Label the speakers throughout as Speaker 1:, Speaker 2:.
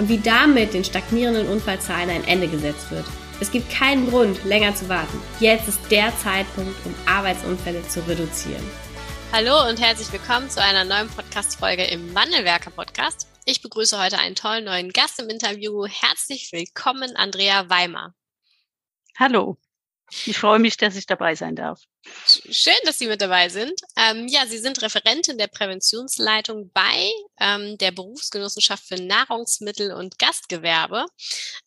Speaker 1: und wie damit den stagnierenden Unfallzahlen ein Ende gesetzt wird. Es gibt keinen Grund, länger zu warten. Jetzt ist der Zeitpunkt, um Arbeitsunfälle zu reduzieren.
Speaker 2: Hallo und herzlich willkommen zu einer neuen Podcast-Folge im Wandelwerker Podcast. Ich begrüße heute einen tollen neuen Gast im Interview. Herzlich willkommen, Andrea Weimer.
Speaker 3: Hallo. Ich freue mich, dass ich dabei sein darf.
Speaker 2: Schön, dass Sie mit dabei sind. Ähm, ja, Sie sind Referentin der Präventionsleitung bei ähm, der Berufsgenossenschaft für Nahrungsmittel und Gastgewerbe.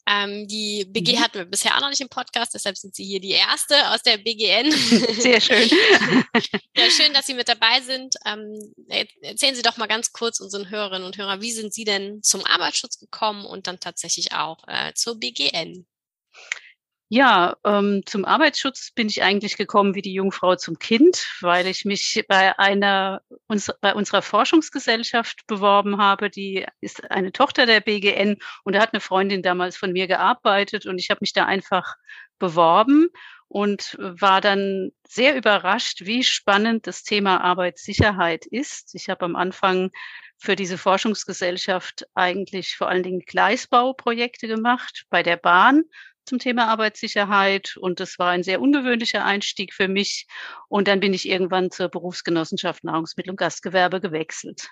Speaker 2: Ähm, die BG mhm. hatten wir bisher auch noch nicht im Podcast, deshalb sind Sie hier die erste aus der BGN.
Speaker 3: Sehr schön.
Speaker 2: ja, schön, dass Sie mit dabei sind. Ähm, erzählen Sie doch mal ganz kurz unseren Hörerinnen und Hörern, wie sind Sie denn zum Arbeitsschutz gekommen und dann tatsächlich auch äh, zur BGN?
Speaker 3: Ja, ähm, zum Arbeitsschutz bin ich eigentlich gekommen wie die Jungfrau zum Kind, weil ich mich bei einer uns, bei unserer Forschungsgesellschaft beworben habe. Die ist eine Tochter der BGN und da hat eine Freundin damals von mir gearbeitet und ich habe mich da einfach beworben und war dann sehr überrascht, wie spannend das Thema Arbeitssicherheit ist. Ich habe am Anfang für diese Forschungsgesellschaft eigentlich vor allen Dingen Gleisbauprojekte gemacht bei der Bahn zum Thema Arbeitssicherheit und das war ein sehr ungewöhnlicher Einstieg für mich. Und dann bin ich irgendwann zur Berufsgenossenschaft Nahrungsmittel und Gastgewerbe gewechselt.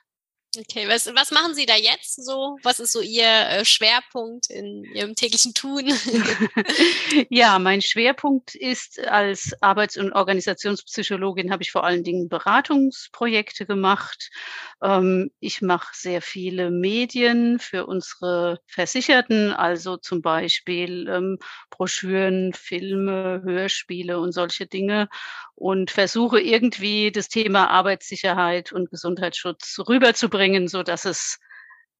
Speaker 2: Okay, was, was machen Sie da jetzt so? Was ist so Ihr äh, Schwerpunkt in Ihrem täglichen Tun?
Speaker 3: ja, mein Schwerpunkt ist als Arbeits- und Organisationspsychologin habe ich vor allen Dingen Beratungsprojekte gemacht. Ähm, ich mache sehr viele Medien für unsere Versicherten, also zum Beispiel ähm, Broschüren, Filme, Hörspiele und solche Dinge und versuche irgendwie das Thema Arbeitssicherheit und Gesundheitsschutz rüberzubringen, so dass es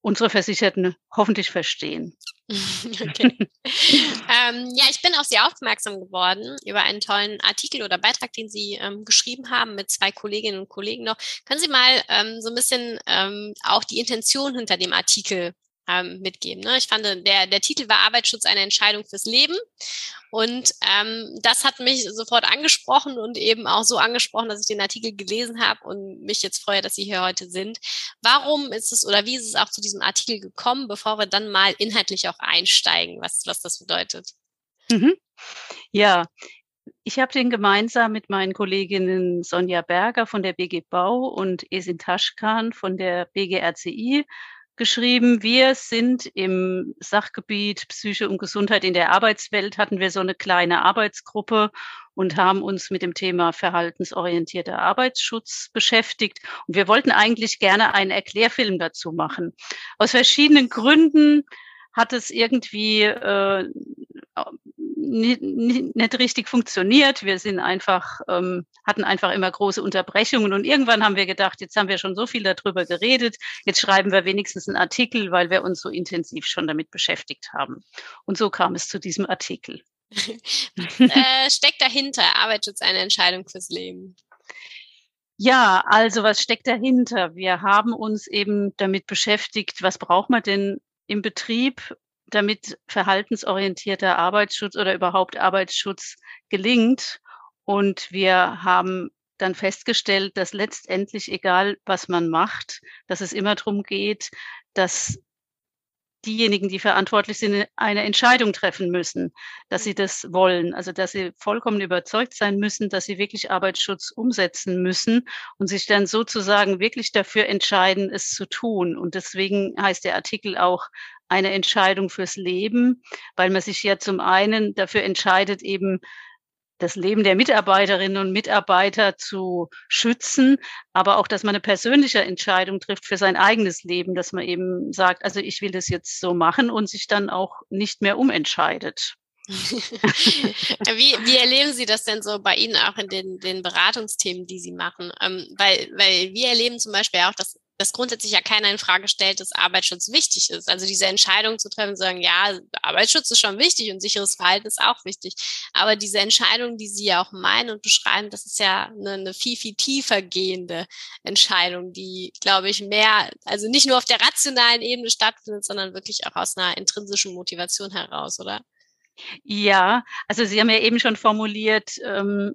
Speaker 3: unsere Versicherten hoffentlich verstehen.
Speaker 2: Okay. ähm, ja, ich bin auf Sie aufmerksam geworden über einen tollen Artikel oder Beitrag, den Sie ähm, geschrieben haben mit zwei Kolleginnen und Kollegen noch. Können Sie mal ähm, so ein bisschen ähm, auch die Intention hinter dem Artikel ähm, mitgeben. Ne? Ich fand, der, der Titel war Arbeitsschutz eine Entscheidung fürs Leben. Und ähm, das hat mich sofort angesprochen und eben auch so angesprochen, dass ich den Artikel gelesen habe und mich jetzt freue, dass Sie hier heute sind. Warum ist es oder wie ist es auch zu diesem Artikel gekommen, bevor wir dann mal inhaltlich auch einsteigen, was, was das bedeutet?
Speaker 3: Mhm. Ja, ich habe den gemeinsam mit meinen Kolleginnen Sonja Berger von der BG Bau und Esin Taschkan von der BGRCI geschrieben. Wir sind im Sachgebiet Psyche und Gesundheit in der Arbeitswelt, hatten wir so eine kleine Arbeitsgruppe und haben uns mit dem Thema verhaltensorientierter Arbeitsschutz beschäftigt. Und wir wollten eigentlich gerne einen Erklärfilm dazu machen. Aus verschiedenen Gründen hat es irgendwie äh, nicht, nicht richtig funktioniert. Wir sind einfach, ähm, hatten einfach immer große Unterbrechungen und irgendwann haben wir gedacht, jetzt haben wir schon so viel darüber geredet, jetzt schreiben wir wenigstens einen Artikel, weil wir uns so intensiv schon damit beschäftigt haben. Und so kam es zu diesem Artikel.
Speaker 2: äh, steckt dahinter Arbeitsschutz eine Entscheidung fürs Leben?
Speaker 3: Ja, also was steckt dahinter? Wir haben uns eben damit beschäftigt, was braucht man denn im Betrieb damit verhaltensorientierter Arbeitsschutz oder überhaupt Arbeitsschutz gelingt. Und wir haben dann festgestellt, dass letztendlich, egal was man macht, dass es immer darum geht, dass diejenigen, die verantwortlich sind, eine Entscheidung treffen müssen, dass sie das wollen. Also dass sie vollkommen überzeugt sein müssen, dass sie wirklich Arbeitsschutz umsetzen müssen und sich dann sozusagen wirklich dafür entscheiden, es zu tun. Und deswegen heißt der Artikel auch eine Entscheidung fürs Leben, weil man sich ja zum einen dafür entscheidet, eben das Leben der Mitarbeiterinnen und Mitarbeiter zu schützen, aber auch, dass man eine persönliche Entscheidung trifft für sein eigenes Leben, dass man eben sagt, also ich will das jetzt so machen und sich dann auch nicht mehr umentscheidet.
Speaker 2: wie, wie erleben Sie das denn so bei Ihnen auch in den, den Beratungsthemen, die Sie machen? Ähm, weil, weil wir erleben zum Beispiel auch, dass dass grundsätzlich ja keiner in Frage stellt, dass Arbeitsschutz wichtig ist. Also diese Entscheidung zu treffen, zu sagen, ja, Arbeitsschutz ist schon wichtig und sicheres Verhalten ist auch wichtig. Aber diese Entscheidung, die Sie ja auch meinen und beschreiben, das ist ja eine, eine viel, viel tiefer gehende Entscheidung, die, glaube ich, mehr, also nicht nur auf der rationalen Ebene stattfindet, sondern wirklich auch aus einer intrinsischen Motivation heraus, oder?
Speaker 3: Ja, also Sie haben ja eben schon formuliert, ähm,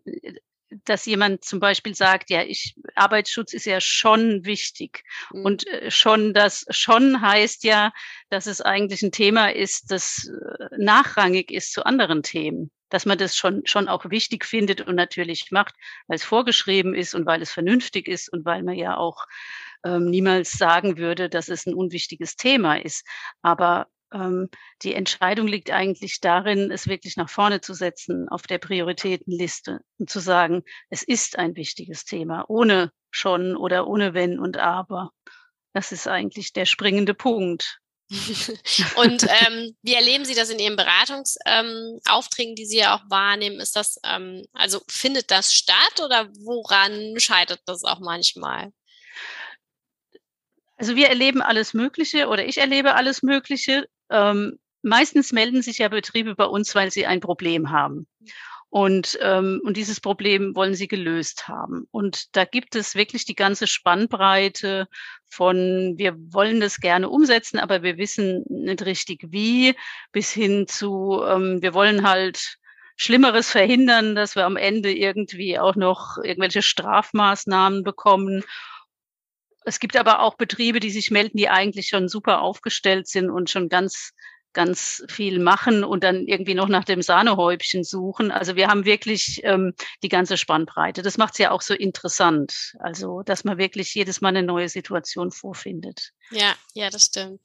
Speaker 3: dass jemand zum Beispiel sagt, ja, ich, Arbeitsschutz ist ja schon wichtig. Mhm. Und äh, schon das schon heißt ja, dass es eigentlich ein Thema ist, das äh, nachrangig ist zu anderen Themen. Dass man das schon, schon auch wichtig findet und natürlich macht, weil es vorgeschrieben ist und weil es vernünftig ist und weil man ja auch ähm, niemals sagen würde, dass es ein unwichtiges Thema ist. Aber ähm, die Entscheidung liegt eigentlich darin, es wirklich nach vorne zu setzen auf der Prioritätenliste und zu sagen, es ist ein wichtiges Thema, ohne schon oder ohne wenn und aber. Das ist eigentlich der springende Punkt.
Speaker 2: und ähm, wie erleben Sie das in Ihren Beratungsaufträgen, ähm, die Sie ja auch wahrnehmen? Ist das, ähm, also findet das statt oder woran scheitert das auch manchmal?
Speaker 3: Also wir erleben alles Mögliche oder ich erlebe alles Mögliche. Ähm, meistens melden sich ja Betriebe bei uns, weil sie ein Problem haben. Und, ähm, und dieses Problem wollen sie gelöst haben. Und da gibt es wirklich die ganze Spannbreite von, wir wollen das gerne umsetzen, aber wir wissen nicht richtig wie, bis hin zu, ähm, wir wollen halt Schlimmeres verhindern, dass wir am Ende irgendwie auch noch irgendwelche Strafmaßnahmen bekommen. Es gibt aber auch Betriebe, die sich melden, die eigentlich schon super aufgestellt sind und schon ganz ganz viel machen und dann irgendwie noch nach dem Sahnehäubchen suchen. Also wir haben wirklich ähm, die ganze Spannbreite. Das macht es ja auch so interessant. Also, dass man wirklich jedes Mal eine neue Situation vorfindet.
Speaker 2: Ja, ja, das stimmt.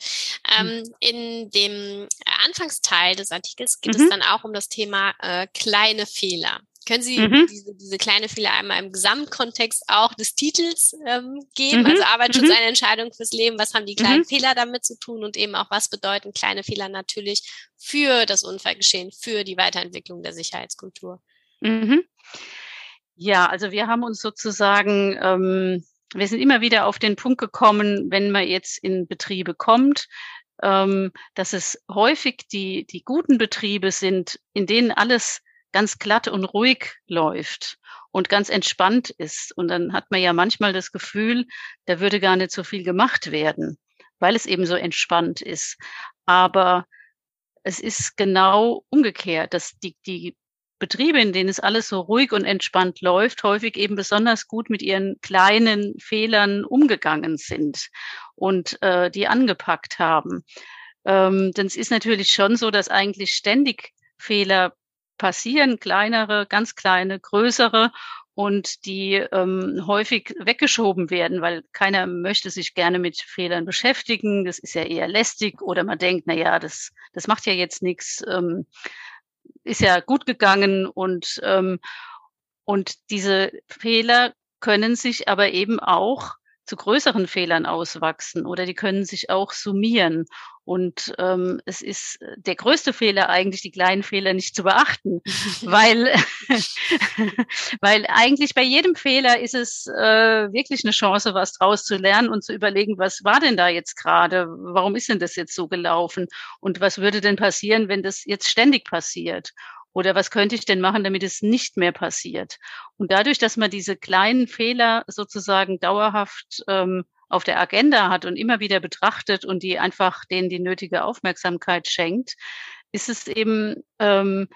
Speaker 2: Hm. Ähm, in dem Anfangsteil des Artikels geht mhm. es dann auch um das Thema äh, kleine Fehler. Können Sie mhm. diese, diese kleine Fehler einmal im Gesamtkontext auch des Titels ähm, geben? Mhm. Also Arbeitsschutz, mhm. eine Entscheidung fürs Leben. Was haben die kleinen mhm. Fehler damit zu tun? Und eben auch, was bedeuten kleine Fehler natürlich für das Unfallgeschehen, für die Weiterentwicklung der Sicherheitskultur?
Speaker 3: Mhm. Ja, also wir haben uns sozusagen, ähm, wir sind immer wieder auf den Punkt gekommen, wenn man jetzt in Betriebe kommt, ähm, dass es häufig die, die guten Betriebe sind, in denen alles ganz glatt und ruhig läuft und ganz entspannt ist. Und dann hat man ja manchmal das Gefühl, da würde gar nicht so viel gemacht werden, weil es eben so entspannt ist. Aber es ist genau umgekehrt, dass die, die Betriebe, in denen es alles so ruhig und entspannt läuft, häufig eben besonders gut mit ihren kleinen Fehlern umgegangen sind und äh, die angepackt haben. Ähm, denn es ist natürlich schon so, dass eigentlich ständig Fehler passieren, kleinere, ganz kleine, größere und die ähm, häufig weggeschoben werden, weil keiner möchte sich gerne mit Fehlern beschäftigen. Das ist ja eher lästig oder man denkt, na ja, das, das macht ja jetzt nichts, ähm, ist ja gut gegangen und, ähm, und diese Fehler können sich aber eben auch zu größeren Fehlern auswachsen oder die können sich auch summieren. Und ähm, es ist äh, der größte Fehler eigentlich, die kleinen Fehler nicht zu beachten, weil, weil eigentlich bei jedem Fehler ist es äh, wirklich eine Chance, was draus zu lernen und zu überlegen, was war denn da jetzt gerade? Warum ist denn das jetzt so gelaufen? Und was würde denn passieren, wenn das jetzt ständig passiert? Oder was könnte ich denn machen, damit es nicht mehr passiert? Und dadurch, dass man diese kleinen Fehler sozusagen dauerhaft ähm, auf der Agenda hat und immer wieder betrachtet und die einfach denen die nötige Aufmerksamkeit schenkt, ist es eben ähm,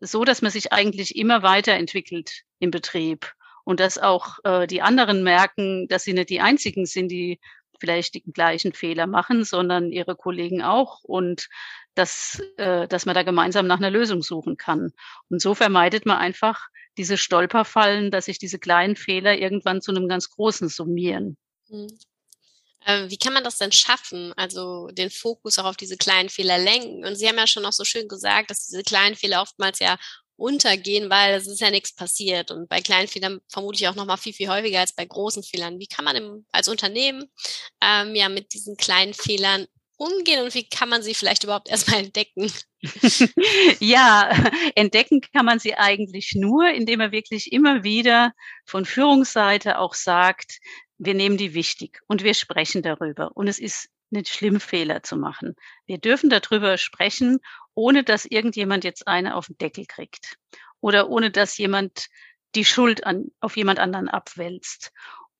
Speaker 3: so, dass man sich eigentlich immer weiterentwickelt im Betrieb und dass auch äh, die anderen merken, dass sie nicht die einzigen sind, die vielleicht die gleichen Fehler machen, sondern ihre Kollegen auch und dass, äh, dass man da gemeinsam nach einer Lösung suchen kann. Und so vermeidet man einfach diese Stolperfallen, dass sich diese kleinen Fehler irgendwann zu einem ganz großen summieren. Mhm.
Speaker 2: wie kann man das denn schaffen? Also den Fokus auch auf diese kleinen Fehler lenken. Und Sie haben ja schon auch so schön gesagt, dass diese kleinen Fehler oftmals ja untergehen, weil es ist ja nichts passiert. Und bei kleinen Fehlern vermute ich auch noch mal viel, viel häufiger als bei großen Fehlern. Wie kann man im, als Unternehmen ähm, ja mit diesen kleinen Fehlern umgehen und wie kann man sie vielleicht überhaupt erstmal entdecken?
Speaker 3: ja, entdecken kann man sie eigentlich nur, indem man wirklich immer wieder von Führungsseite auch sagt, wir nehmen die wichtig und wir sprechen darüber. Und es ist nicht schlimm, Fehler zu machen. Wir dürfen darüber sprechen, ohne dass irgendjemand jetzt eine auf den Deckel kriegt oder ohne dass jemand die Schuld an, auf jemand anderen abwälzt.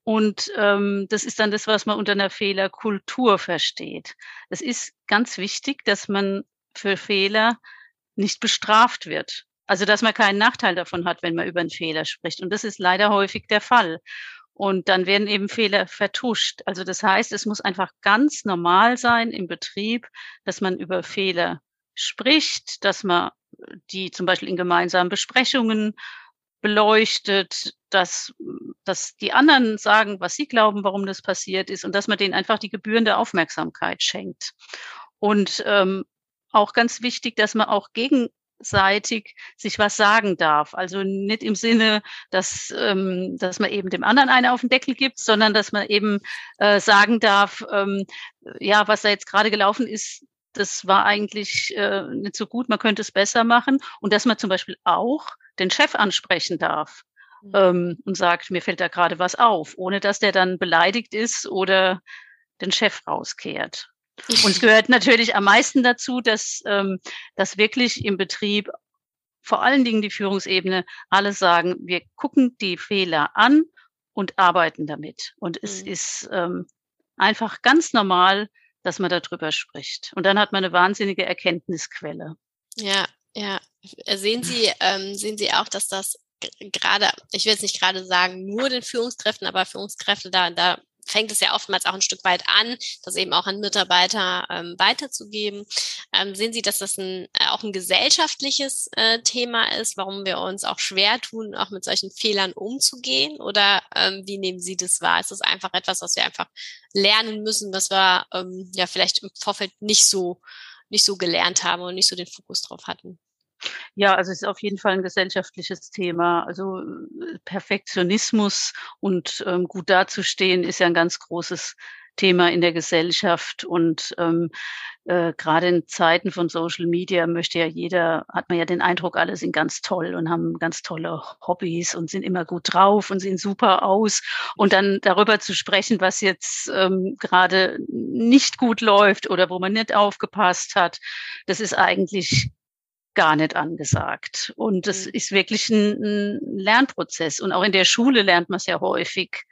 Speaker 3: Und ähm, das ist dann das, was man unter einer Fehlerkultur versteht. Es ist ganz wichtig, dass man für Fehler nicht bestraft wird. Also dass man keinen Nachteil davon hat, wenn man über einen Fehler spricht. Und das ist leider häufig der Fall. Und dann werden eben Fehler vertuscht. Also das heißt, es muss einfach ganz normal sein im Betrieb, dass man über Fehler spricht, dass man die zum Beispiel in gemeinsamen Besprechungen beleuchtet, dass, dass die anderen sagen, was sie glauben, warum das passiert ist und dass man denen einfach die gebührende Aufmerksamkeit schenkt. Und ähm, auch ganz wichtig, dass man auch gegenseitig sich was sagen darf. Also nicht im Sinne, dass, ähm, dass man eben dem anderen eine auf den Deckel gibt, sondern dass man eben äh, sagen darf, ähm, ja, was da jetzt gerade gelaufen ist, das war eigentlich äh, nicht so gut, man könnte es besser machen. Und dass man zum Beispiel auch den Chef ansprechen darf mhm. ähm, und sagt, mir fällt da gerade was auf, ohne dass der dann beleidigt ist oder den Chef rauskehrt. Und es gehört natürlich am meisten dazu, dass, ähm, dass wirklich im Betrieb vor allen Dingen die Führungsebene alle sagen, wir gucken die Fehler an und arbeiten damit. Und es mhm. ist ähm, einfach ganz normal, dass man darüber spricht. Und dann hat man eine wahnsinnige Erkenntnisquelle.
Speaker 2: Ja, ja. Sehen Sie, ähm, sehen Sie auch, dass das gerade, ich will jetzt nicht gerade sagen, nur den Führungskräften, aber Führungskräfte da, da fängt es ja oftmals auch ein Stück weit an, das eben auch an Mitarbeiter ähm, weiterzugeben. Ähm, sehen Sie, dass das ein, äh, auch ein gesellschaftliches äh, Thema ist, warum wir uns auch schwer tun, auch mit solchen Fehlern umzugehen? Oder ähm, wie nehmen Sie das wahr? Ist das einfach etwas, was wir einfach lernen müssen, was wir ähm, ja vielleicht im Vorfeld nicht so nicht so gelernt haben und nicht so den Fokus drauf hatten?
Speaker 3: Ja, also es ist auf jeden Fall ein gesellschaftliches Thema. Also äh, Perfektionismus und ähm, gut dazustehen ist ja ein ganz großes Thema in der Gesellschaft und ähm, äh, gerade in Zeiten von Social Media möchte ja jeder, hat man ja den Eindruck, alle sind ganz toll und haben ganz tolle Hobbys und sind immer gut drauf und sehen super aus. Und dann darüber zu sprechen, was jetzt ähm, gerade nicht gut läuft oder wo man nicht aufgepasst hat, das ist eigentlich gar nicht angesagt. Und es mhm. ist wirklich ein, ein, Lernprozess. Und auch in der Schule lernt man es ja häufig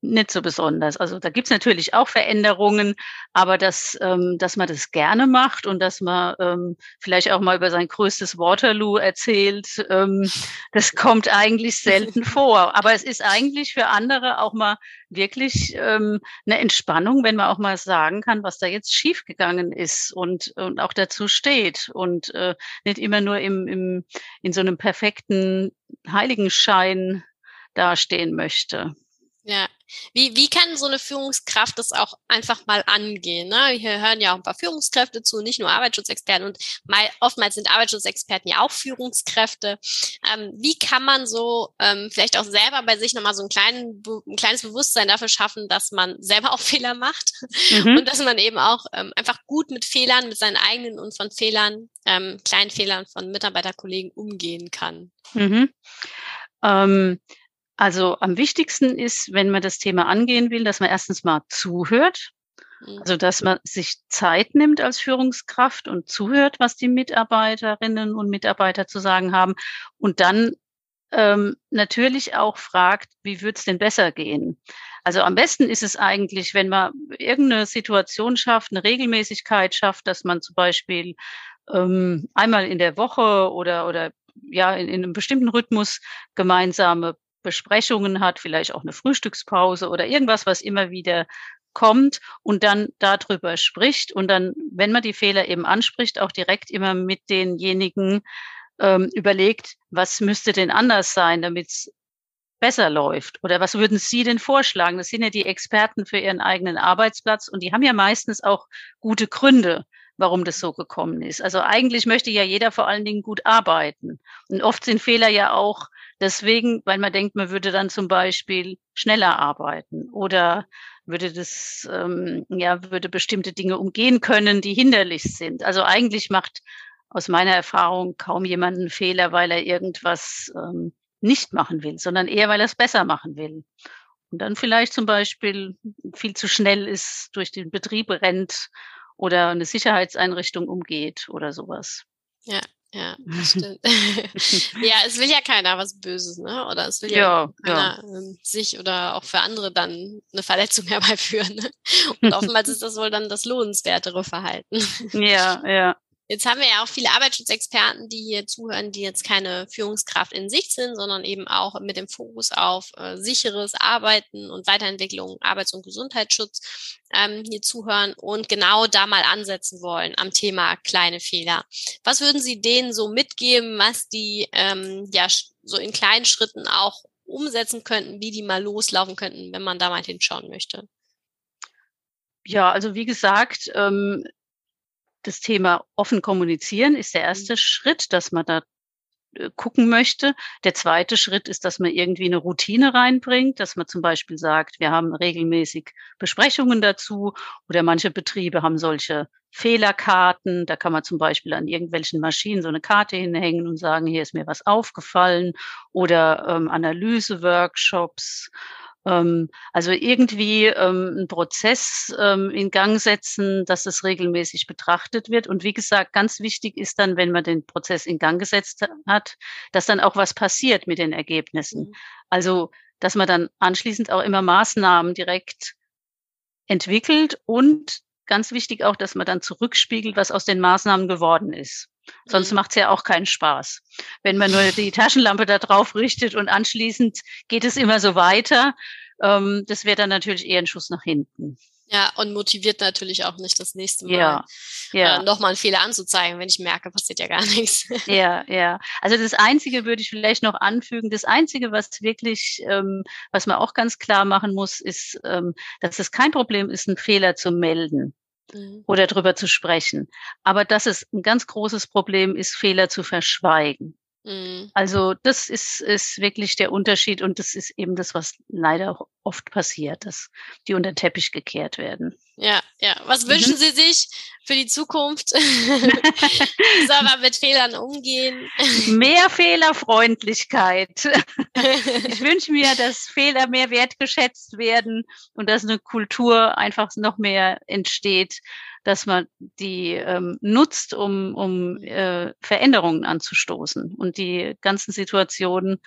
Speaker 3: nicht so besonders. Also da gibt's natürlich auch Veränderungen, aber dass, ähm, dass man das gerne macht und dass man ähm, vielleicht auch mal über sein größtes Waterloo erzählt, ähm, das kommt eigentlich selten vor. Aber es ist eigentlich für andere auch mal wirklich ähm, eine Entspannung, wenn man auch mal sagen kann, was da jetzt schiefgegangen ist und, und auch dazu steht und äh, nicht immer nur im, im, in so einem perfekten Heiligenschein dastehen möchte.
Speaker 2: Ja. Wie, wie kann so eine Führungskraft das auch einfach mal angehen? Ne? Hier hören ja auch ein paar Führungskräfte zu, nicht nur Arbeitsschutzexperten und mal, oftmals sind Arbeitsschutzexperten ja auch Führungskräfte. Ähm, wie kann man so ähm, vielleicht auch selber bei sich nochmal so ein, kleinen, ein kleines Bewusstsein dafür schaffen, dass man selber auch Fehler macht mhm. und dass man eben auch ähm, einfach gut mit Fehlern, mit seinen eigenen und von Fehlern, ähm, kleinen Fehlern von Mitarbeiterkollegen umgehen kann?
Speaker 3: Mhm. Ähm, also am wichtigsten ist, wenn man das Thema angehen will, dass man erstens mal zuhört. Mhm. Also, dass man sich Zeit nimmt als Führungskraft und zuhört, was die Mitarbeiterinnen und Mitarbeiter zu sagen haben. Und dann ähm, natürlich auch fragt, wie würde es denn besser gehen? Also am besten ist es eigentlich, wenn man irgendeine Situation schafft, eine Regelmäßigkeit schafft, dass man zum Beispiel ähm, einmal in der Woche oder, oder ja, in, in einem bestimmten Rhythmus gemeinsame Besprechungen hat, vielleicht auch eine Frühstückspause oder irgendwas, was immer wieder kommt und dann darüber spricht und dann, wenn man die Fehler eben anspricht, auch direkt immer mit denjenigen ähm, überlegt, was müsste denn anders sein, damit es besser läuft? Oder was würden Sie denn vorschlagen? Das sind ja die Experten für Ihren eigenen Arbeitsplatz und die haben ja meistens auch gute Gründe, warum das so gekommen ist. Also eigentlich möchte ja jeder vor allen Dingen gut arbeiten. Und oft sind Fehler ja auch deswegen, weil man denkt, man würde dann zum Beispiel schneller arbeiten oder würde das, ähm, ja, würde bestimmte Dinge umgehen können, die hinderlich sind. Also eigentlich macht aus meiner Erfahrung kaum jemand einen Fehler, weil er irgendwas ähm, nicht machen will, sondern eher, weil er es besser machen will. Und dann vielleicht zum Beispiel viel zu schnell ist, durch den Betrieb rennt oder eine Sicherheitseinrichtung umgeht oder sowas.
Speaker 2: Ja, ja, das stimmt. ja, es will ja keiner was Böses, ne? Oder es will ja, ja keiner ja. Ähm, sich oder auch für andere dann eine Verletzung herbeiführen. Ne? Und oftmals ist das wohl dann das lohnenswertere Verhalten.
Speaker 3: ja, ja.
Speaker 2: Jetzt haben wir ja auch viele Arbeitsschutzexperten, die hier zuhören, die jetzt keine Führungskraft in sich sind, sondern eben auch mit dem Fokus auf äh, sicheres Arbeiten und Weiterentwicklung, Arbeits- und Gesundheitsschutz ähm, hier zuhören und genau da mal ansetzen wollen am Thema kleine Fehler. Was würden Sie denen so mitgeben, was die ähm, ja so in kleinen Schritten auch umsetzen könnten, wie die mal loslaufen könnten, wenn man da mal hinschauen möchte?
Speaker 3: Ja, also wie gesagt, ähm, das Thema offen kommunizieren ist der erste mhm. Schritt, dass man da äh, gucken möchte. Der zweite Schritt ist, dass man irgendwie eine Routine reinbringt, dass man zum Beispiel sagt, wir haben regelmäßig Besprechungen dazu oder manche Betriebe haben solche Fehlerkarten. Da kann man zum Beispiel an irgendwelchen Maschinen so eine Karte hinhängen und sagen, hier ist mir was aufgefallen oder ähm, Analyse-Workshops ähm, also irgendwie ähm, einen Prozess ähm, in Gang setzen, dass es regelmäßig betrachtet wird. Und wie gesagt, ganz wichtig ist dann, wenn man den Prozess in Gang gesetzt hat, dass dann auch was passiert mit den Ergebnissen. Mhm. Also, dass man dann anschließend auch immer Maßnahmen direkt entwickelt und ganz wichtig auch, dass man dann zurückspiegelt, was aus den Maßnahmen geworden ist. Sonst mhm. macht es ja auch keinen Spaß. Wenn man nur die Taschenlampe da drauf richtet und anschließend geht es immer so weiter, ähm, das wäre dann natürlich eher ein Schuss nach hinten.
Speaker 2: Ja, und motiviert natürlich auch nicht das nächste Mal ja, ja. Äh, nochmal einen Fehler anzuzeigen, wenn ich merke, passiert ja gar nichts.
Speaker 3: Ja, ja. Also das Einzige würde ich vielleicht noch anfügen, das Einzige, was wirklich, ähm, was man auch ganz klar machen muss, ist, ähm, dass es kein Problem ist, einen Fehler zu melden mhm. oder drüber zu sprechen. Aber dass es ein ganz großes Problem ist, Fehler zu verschweigen. Mhm. Also das ist, ist wirklich der Unterschied und das ist eben das, was leider oft passiert, dass die unter den Teppich gekehrt werden.
Speaker 2: Ja, ja. Was mhm. wünschen Sie sich für die Zukunft? Soll man mit Fehlern umgehen?
Speaker 3: Mehr Fehlerfreundlichkeit. ich wünsche mir, dass Fehler mehr wertgeschätzt werden und dass eine Kultur einfach noch mehr entsteht, dass man die ähm, nutzt, um, um äh, Veränderungen anzustoßen und die ganzen Situationen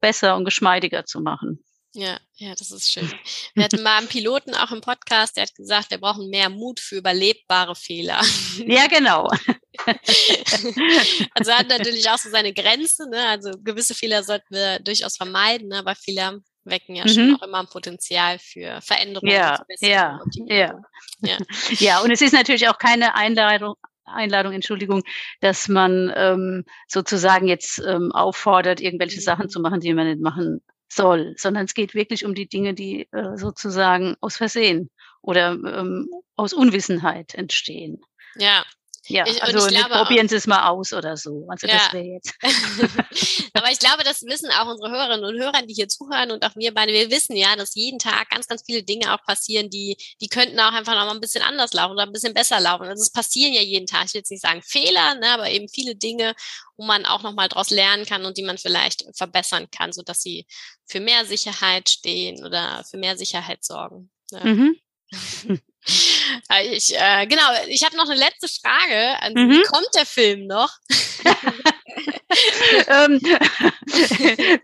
Speaker 3: besser und geschmeidiger zu machen.
Speaker 2: Ja, ja, das ist schön. Wir hatten mal einen Piloten auch im Podcast, der hat gesagt, wir brauchen mehr Mut für überlebbare Fehler.
Speaker 3: Ja, genau.
Speaker 2: also hat natürlich auch so seine Grenze, ne? Also gewisse Fehler sollten wir durchaus vermeiden, ne? aber Fehler wecken ja mhm. schon auch immer ein Potenzial für Veränderungen.
Speaker 3: Ja, ja, ja, ja. Ja, und es ist natürlich auch keine Einladung, Einladung, Entschuldigung, dass man ähm, sozusagen jetzt ähm, auffordert, irgendwelche mhm. Sachen zu machen, die man nicht machen soll, sondern es geht wirklich um die Dinge, die äh, sozusagen aus Versehen oder ähm, aus Unwissenheit entstehen.
Speaker 2: Ja,
Speaker 3: ja, ich, also glaube, probieren Sie es mal aus oder so. Also ja. das wäre jetzt.
Speaker 2: Aber ich glaube, das wissen auch unsere Hörerinnen und Hörer, die hier zuhören und auch wir beide. Wir wissen ja, dass jeden Tag ganz, ganz viele Dinge auch passieren, die, die könnten auch einfach noch mal ein bisschen anders laufen oder ein bisschen besser laufen. Also es passieren ja jeden Tag. Ich will jetzt nicht sagen Fehler, ne, aber eben viele Dinge, wo man auch noch mal daraus lernen kann und die man vielleicht verbessern kann, so dass sie für mehr Sicherheit stehen oder für mehr Sicherheit sorgen. Ja. Mhm. Äh, ich, äh, genau, ich habe noch eine letzte Frage. An mhm. Wie kommt der Film noch?
Speaker 3: ähm,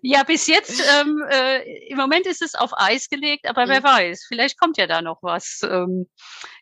Speaker 3: ja, bis jetzt, ähm, äh, im Moment ist es auf Eis gelegt, aber mhm. wer weiß, vielleicht kommt ja da noch was. Ähm,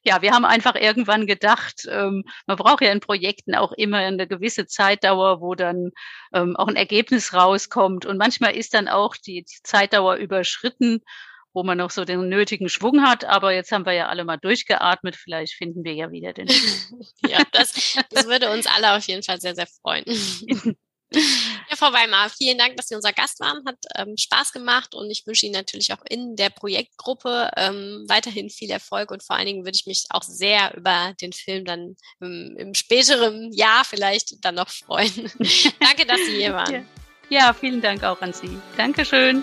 Speaker 3: ja, wir haben einfach irgendwann gedacht, ähm, man braucht ja in Projekten auch immer eine gewisse Zeitdauer, wo dann ähm, auch ein Ergebnis rauskommt. Und manchmal ist dann auch die, die Zeitdauer überschritten wo man noch so den nötigen Schwung hat. Aber jetzt haben wir ja alle mal durchgeatmet. Vielleicht finden wir ja wieder den.
Speaker 2: ja, das, das würde uns alle auf jeden Fall sehr, sehr freuen. Ja, Frau Weimar, vielen Dank, dass Sie unser Gast waren. Hat ähm, Spaß gemacht und ich wünsche Ihnen natürlich auch in der Projektgruppe ähm, weiterhin viel Erfolg und vor allen Dingen würde ich mich auch sehr über den Film dann im, im späteren Jahr vielleicht dann noch freuen. Danke, dass Sie hier waren.
Speaker 3: Ja. ja, vielen Dank auch an Sie. Dankeschön.